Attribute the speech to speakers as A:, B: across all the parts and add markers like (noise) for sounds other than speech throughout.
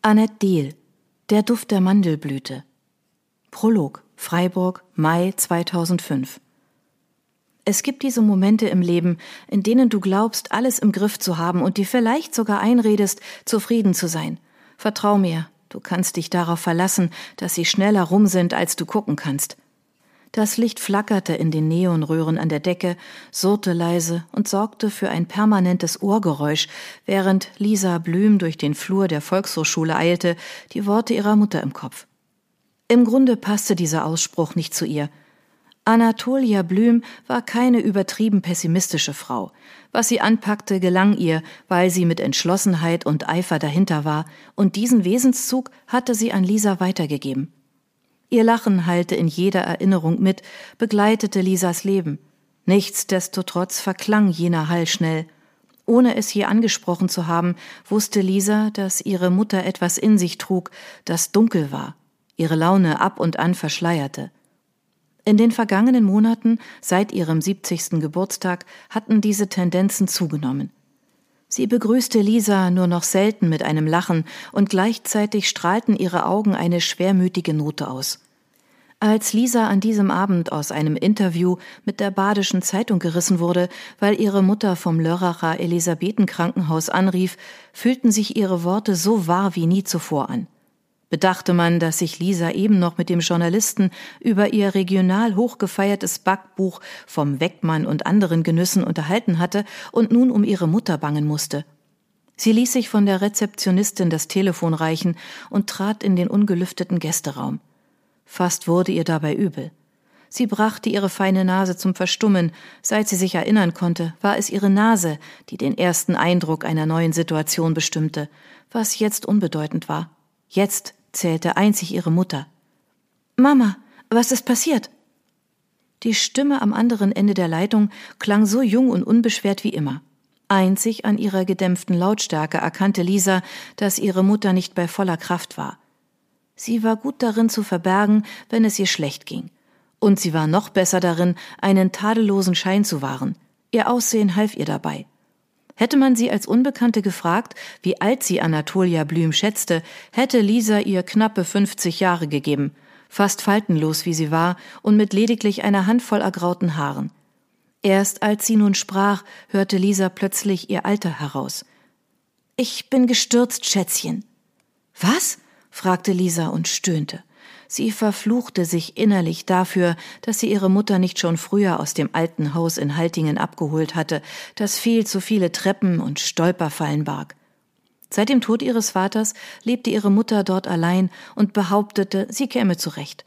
A: Annette Dehl Der Duft der Mandelblüte Prolog Freiburg Mai 2005 Es gibt diese Momente im Leben, in denen du glaubst, alles im Griff zu haben und dir vielleicht sogar einredest, zufrieden zu sein. Vertrau mir, du kannst dich darauf verlassen, dass sie schneller rum sind, als du gucken kannst. Das Licht flackerte in den Neonröhren an der Decke, surrte leise und sorgte für ein permanentes Ohrgeräusch, während Lisa Blüm durch den Flur der Volkshochschule eilte, die Worte ihrer Mutter im Kopf. Im Grunde passte dieser Ausspruch nicht zu ihr. Anatolia Blüm war keine übertrieben pessimistische Frau. Was sie anpackte, gelang ihr, weil sie mit Entschlossenheit und Eifer dahinter war, und diesen Wesenszug hatte sie an Lisa weitergegeben. Ihr Lachen hallte in jeder Erinnerung mit, begleitete Lisas Leben. Nichtsdestotrotz verklang jener Hall schnell. Ohne es je angesprochen zu haben, wusste Lisa, dass ihre Mutter etwas in sich trug, das dunkel war, ihre Laune ab und an verschleierte. In den vergangenen Monaten, seit ihrem 70. Geburtstag, hatten diese Tendenzen zugenommen. Sie begrüßte Lisa nur noch selten mit einem Lachen, und gleichzeitig strahlten ihre Augen eine schwermütige Note aus. Als Lisa an diesem Abend aus einem Interview mit der Badischen Zeitung gerissen wurde, weil ihre Mutter vom Lörracher Elisabethenkrankenhaus anrief, fühlten sich ihre Worte so wahr wie nie zuvor an. Bedachte man, dass sich Lisa eben noch mit dem Journalisten über ihr regional hochgefeiertes Backbuch vom Weckmann und anderen Genüssen unterhalten hatte und nun um ihre Mutter bangen musste. Sie ließ sich von der Rezeptionistin das Telefon reichen und trat in den ungelüfteten Gästeraum. Fast wurde ihr dabei übel. Sie brachte ihre feine Nase zum Verstummen. Seit sie sich erinnern konnte, war es ihre Nase, die den ersten Eindruck einer neuen Situation bestimmte, was jetzt unbedeutend war. Jetzt zählte einzig ihre Mutter. Mama, was ist passiert? Die Stimme am anderen Ende der Leitung klang so jung und unbeschwert wie immer. Einzig an ihrer gedämpften Lautstärke erkannte Lisa, dass ihre Mutter nicht bei voller Kraft war. Sie war gut darin zu verbergen, wenn es ihr schlecht ging. Und sie war noch besser darin, einen tadellosen Schein zu wahren. Ihr Aussehen half ihr dabei. Hätte man sie als Unbekannte gefragt, wie alt sie Anatolia Blüm schätzte, hätte Lisa ihr knappe 50 Jahre gegeben, fast faltenlos wie sie war und mit lediglich einer Handvoll ergrauten Haaren. Erst als sie nun sprach, hörte Lisa plötzlich ihr Alter heraus. Ich bin gestürzt, Schätzchen. Was? fragte Lisa und stöhnte. Sie verfluchte sich innerlich dafür, dass sie ihre Mutter nicht schon früher aus dem alten Haus in Haltingen abgeholt hatte, das viel zu viele Treppen und Stolperfallen barg. Seit dem Tod ihres Vaters lebte ihre Mutter dort allein und behauptete, sie käme zurecht.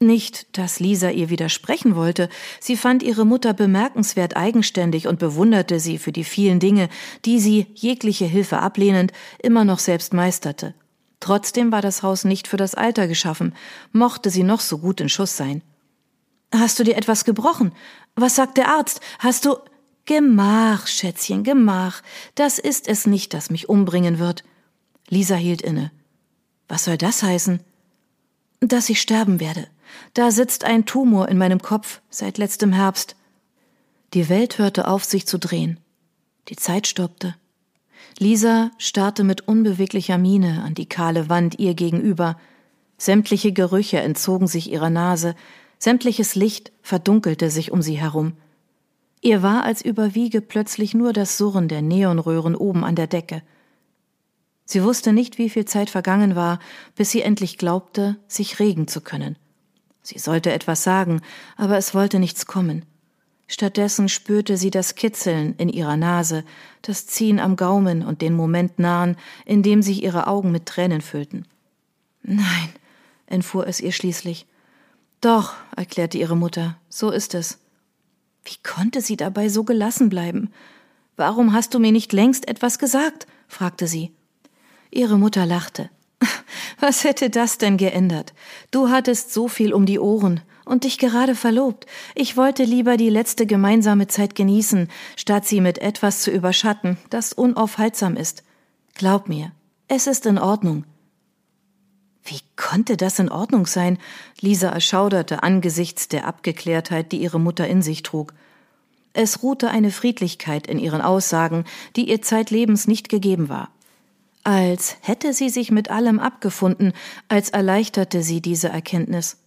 A: Nicht, dass Lisa ihr widersprechen wollte, sie fand ihre Mutter bemerkenswert eigenständig und bewunderte sie für die vielen Dinge, die sie, jegliche Hilfe ablehnend, immer noch selbst meisterte. Trotzdem war das Haus nicht für das Alter geschaffen, mochte sie noch so gut in Schuss sein. Hast du dir etwas gebrochen? Was sagt der Arzt? Hast du. Gemach, Schätzchen, Gemach. Das ist es nicht, das mich umbringen wird. Lisa hielt inne. Was soll das heißen? Dass ich sterben werde. Da sitzt ein Tumor in meinem Kopf seit letztem Herbst. Die Welt hörte auf, sich zu drehen. Die Zeit stoppte. Lisa starrte mit unbeweglicher Miene an die kahle Wand ihr gegenüber. Sämtliche Gerüche entzogen sich ihrer Nase, sämtliches Licht verdunkelte sich um sie herum. Ihr war, als überwiege plötzlich nur das Surren der Neonröhren oben an der Decke. Sie wusste nicht, wie viel Zeit vergangen war, bis sie endlich glaubte, sich regen zu können. Sie sollte etwas sagen, aber es wollte nichts kommen. Stattdessen spürte sie das Kitzeln in ihrer Nase, das Ziehen am Gaumen und den Moment nahen, in dem sich ihre Augen mit Tränen füllten. Nein, entfuhr es ihr schließlich. Doch, erklärte ihre Mutter, so ist es. Wie konnte sie dabei so gelassen bleiben? Warum hast du mir nicht längst etwas gesagt? fragte sie. Ihre Mutter lachte. (laughs) Was hätte das denn geändert? Du hattest so viel um die Ohren und dich gerade verlobt. Ich wollte lieber die letzte gemeinsame Zeit genießen, statt sie mit etwas zu überschatten, das unaufhaltsam ist. Glaub mir, es ist in Ordnung. Wie konnte das in Ordnung sein? Lisa erschauderte angesichts der Abgeklärtheit, die ihre Mutter in sich trug. Es ruhte eine Friedlichkeit in ihren Aussagen, die ihr zeitlebens nicht gegeben war. Als hätte sie sich mit allem abgefunden, als erleichterte sie diese Erkenntnis.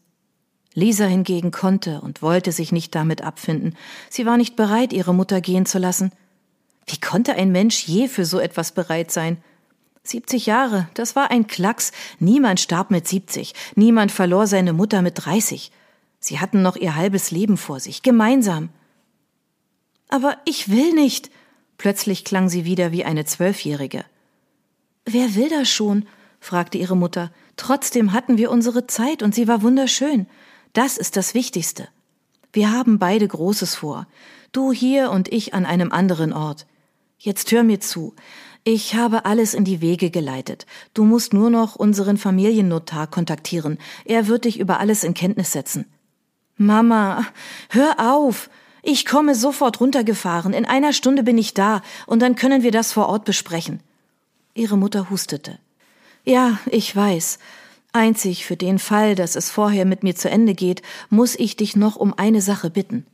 A: Lisa hingegen konnte und wollte sich nicht damit abfinden. Sie war nicht bereit, ihre Mutter gehen zu lassen. Wie konnte ein Mensch je für so etwas bereit sein? 70 Jahre, das war ein Klacks. Niemand starb mit 70. Niemand verlor seine Mutter mit 30. Sie hatten noch ihr halbes Leben vor sich, gemeinsam. Aber ich will nicht. Plötzlich klang sie wieder wie eine Zwölfjährige. Wer will das schon? fragte ihre Mutter. Trotzdem hatten wir unsere Zeit und sie war wunderschön. Das ist das Wichtigste. Wir haben beide Großes vor. Du hier und ich an einem anderen Ort. Jetzt hör mir zu. Ich habe alles in die Wege geleitet. Du musst nur noch unseren Familiennotar kontaktieren. Er wird dich über alles in Kenntnis setzen. Mama, hör auf. Ich komme sofort runtergefahren. In einer Stunde bin ich da und dann können wir das vor Ort besprechen. Ihre Mutter hustete. Ja, ich weiß. Einzig für den Fall, dass es vorher mit mir zu Ende geht, muss ich dich noch um eine Sache bitten.